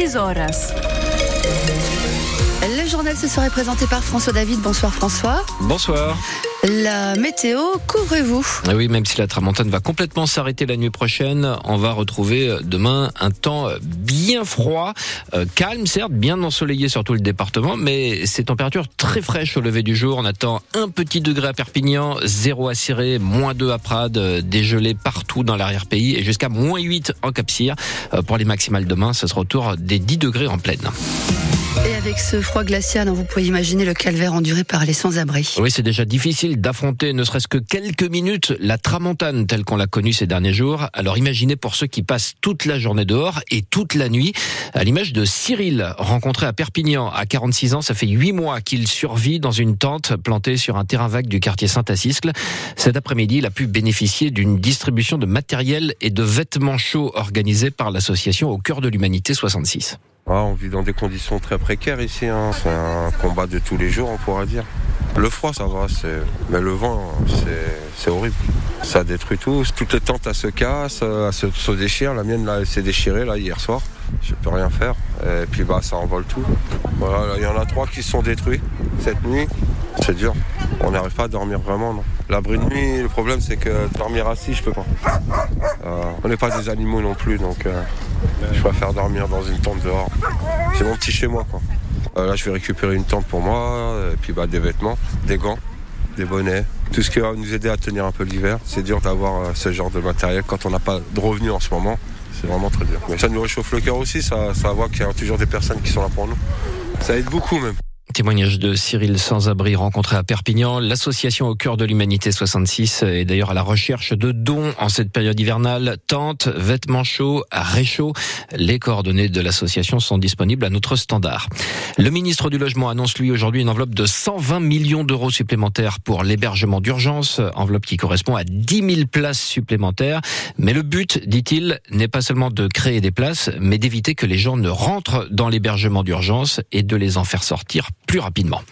16 horas. Le journal se serait présenté par François David. Bonsoir François. Bonsoir. La météo, couvrez-vous? Ah Oui, même si la tramontane va complètement s'arrêter la nuit prochaine, on va retrouver demain un temps bien froid, euh, calme certes, bien ensoleillé sur tout le département, mais ces températures très fraîches au lever du jour. On attend un petit degré à Perpignan, 0 à Ciré, moins 2 à Prades, euh, dégelé partout dans l'arrière-pays et jusqu'à moins 8 en Cap-Cyr. Euh, pour les maximales demain, ce sera autour des 10 degrés en pleine. Et avec ce froid glacial, vous pouvez imaginer le calvaire enduré par les sans-abri. Oui, c'est déjà difficile d'affronter ne serait-ce que quelques minutes la tramontane telle qu'on l'a connue ces derniers jours. Alors imaginez pour ceux qui passent toute la journée dehors et toute la nuit, à l'image de Cyril, rencontré à Perpignan à 46 ans, ça fait 8 mois qu'il survit dans une tente plantée sur un terrain vague du quartier Saint-Assiscle. Cet après-midi, il a pu bénéficier d'une distribution de matériel et de vêtements chauds organisée par l'association Au cœur de l'humanité 66. On vit dans des conditions très précaires ici. Hein. C'est un combat de tous les jours, on pourra dire. Le froid, ça va, mais le vent, c'est horrible. Ça détruit tout. Toutes les tentes, elles se cassent, elles se, déchirent. La mienne, là, s'est déchirée hier soir. Je peux rien faire. Et puis, bah, ça envole tout. Il y en a trois qui se sont détruits cette nuit. C'est dur. On n'arrive pas à dormir vraiment, non. L'abri de nuit, le problème, c'est que dormir assis, je peux pas. Euh, on n'est pas des animaux non plus, donc euh, je préfère dormir dans une tente dehors. C'est mon petit chez moi, quoi. Euh, là, je vais récupérer une tente pour moi, et puis bah, des vêtements, des gants, des bonnets, tout ce qui va nous aider à tenir un peu l'hiver. C'est dur d'avoir ce genre de matériel quand on n'a pas de revenus en ce moment. C'est vraiment très dur. Mais ça nous réchauffe le cœur aussi, ça, ça voit qu'il y a toujours des personnes qui sont là pour nous. Ça aide beaucoup même. Témoignage de Cyril Sans-Abri rencontré à Perpignan. L'association au cœur de l'humanité 66 est d'ailleurs à la recherche de dons en cette période hivernale. Tentes, vêtements chauds, réchauds. Les coordonnées de l'association sont disponibles à notre standard. Le ministre du Logement annonce lui aujourd'hui une enveloppe de 120 millions d'euros supplémentaires pour l'hébergement d'urgence. Enveloppe qui correspond à 10 000 places supplémentaires. Mais le but, dit-il, n'est pas seulement de créer des places, mais d'éviter que les gens ne rentrent dans l'hébergement d'urgence et de les en faire sortir plus rapidement.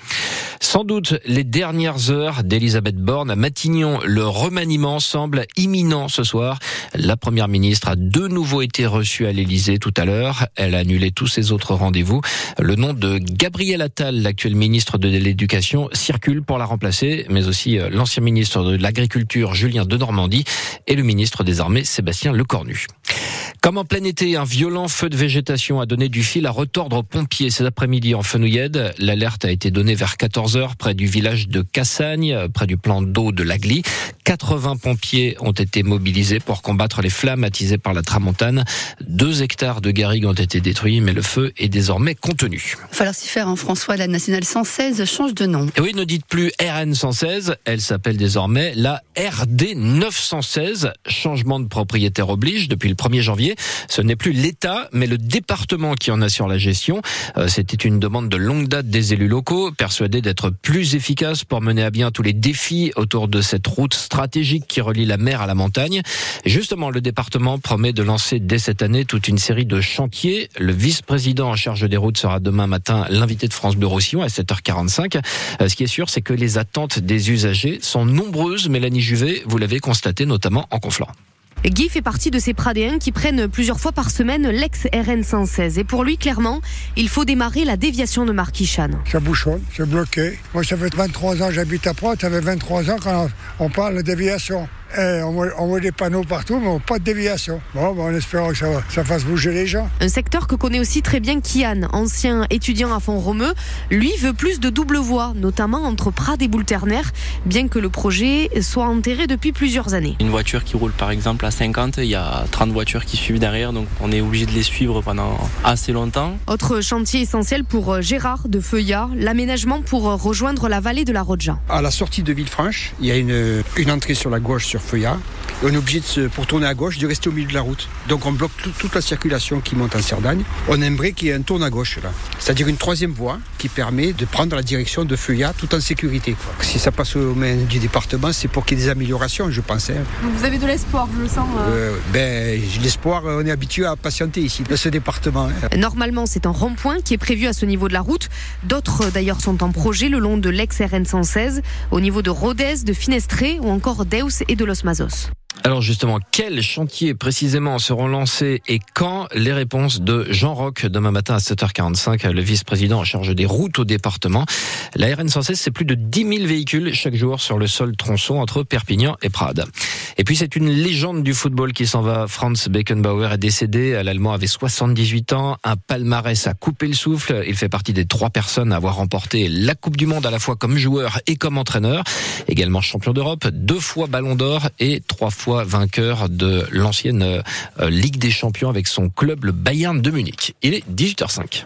Sans doute les dernières heures d'Elisabeth Borne à Matignon. Le remaniement semble imminent ce soir. La première ministre a de nouveau été reçue à l'Elysée tout à l'heure. Elle a annulé tous ses autres rendez-vous. Le nom de Gabriel Attal, l'actuel ministre de l'Éducation, circule pour la remplacer, mais aussi euh, l'ancien ministre de l'Agriculture, Julien de Normandie, et le ministre des Armées, Sébastien Lecornu. Comme en plein été, un violent feu de végétation a donné du fil à retordre aux pompiers cet après-midi en Fenouillède. L'alerte a été donnée vers 14 heures près du village de Cassagne, près du plan d'eau de l'Agli. 80 pompiers ont été mobilisés pour combattre les flammes attisées par la tramontane. Deux hectares de garrigues ont été détruits, mais le feu est désormais contenu. Il va falloir s'y faire, hein, François. La nationale 116 change de nom. Et oui, ne dites plus RN 116. Elle s'appelle désormais la RD 916. Changement de propriétaire oblige depuis le 1er janvier. Ce n'est plus l'État, mais le département qui en assure la gestion. Euh, c'était une demande de longue date des élus locaux, persuadés d'être plus efficaces pour mener à bien tous les défis autour de cette route stratégique qui relie la mer à la montagne. Justement, le département promet de lancer dès cette année toute une série de chantiers. Le vice-président en charge des routes sera demain matin l'invité de France Bleu Roussillon à 7h45. Euh, ce qui est sûr, c'est que les attentes des usagers sont nombreuses. Mélanie Juvet, vous l'avez constaté notamment en Conflans. Guy fait partie de ces Pradéens qui prennent plusieurs fois par semaine l'ex-RN 116. Et pour lui, clairement, il faut démarrer la déviation de Marquichan. Ça bouchonne, c'est bloqué. Moi, ça fait 23 ans que j'habite à Prades, ça fait 23 ans quand on parle de déviation. Eh, on, voit, des panneaux partout, mais pas de déviation. Bon, ben, on espère que ça, ça, fasse bouger les gens. Un secteur que connaît aussi très bien Kian, ancien étudiant à Font-Romeu. Lui veut plus de double voie, notamment entre Prades et Boulterner, bien que le projet soit enterré depuis plusieurs années. Une voiture qui roule par exemple à 50, il y a 30 voitures qui suivent derrière, donc on est obligé de les suivre pendant assez longtemps. Autre chantier essentiel pour euh, Gérard de Feuillard, l'aménagement pour euh, rejoindre la vallée de la Rodja. À la sortie de Villefranche, il y a une, une entrée sur la gauche sur Feuillard. on est obligé, de pour tourner à gauche, de rester au milieu de la route. Donc on bloque toute la circulation qui monte en Cerdagne. On aimerait qu'il y ait un tourne à gauche là. C'est-à-dire une troisième voie qui permet de prendre la direction de Feuillard tout en sécurité. Si ça passe aux mains du département, c'est pour qu'il y ait des améliorations, je pense. Hein. vous avez de l'espoir, je le sens. Euh... ben, l'espoir, on est habitué à patienter ici, dans ce département. Hein. Normalement, c'est un rond-point qui est prévu à ce niveau de la route. D'autres, d'ailleurs, sont en projet le long de l'ex-RN 116, au niveau de Rodez, de Finestré ou encore d'Eus et de Los Mazos. Alors justement, quels chantiers précisément seront lancés et quand Les réponses de Jean Roch demain matin à 7h45, le vice-président en charge des routes au département. La RN 116, c'est plus de 10 000 véhicules chaque jour sur le sol tronçon entre Perpignan et Prades. Et puis c'est une légende du football qui s'en va. Franz Beckenbauer est décédé. L'Allemand avait 78 ans, un palmarès à couper le souffle. Il fait partie des trois personnes à avoir remporté la Coupe du Monde à la fois comme joueur et comme entraîneur. Également champion d'Europe, deux fois Ballon d'Or et trois fois vainqueur de l'ancienne euh, Ligue des Champions avec son club, le Bayern de Munich. Il est 18h05.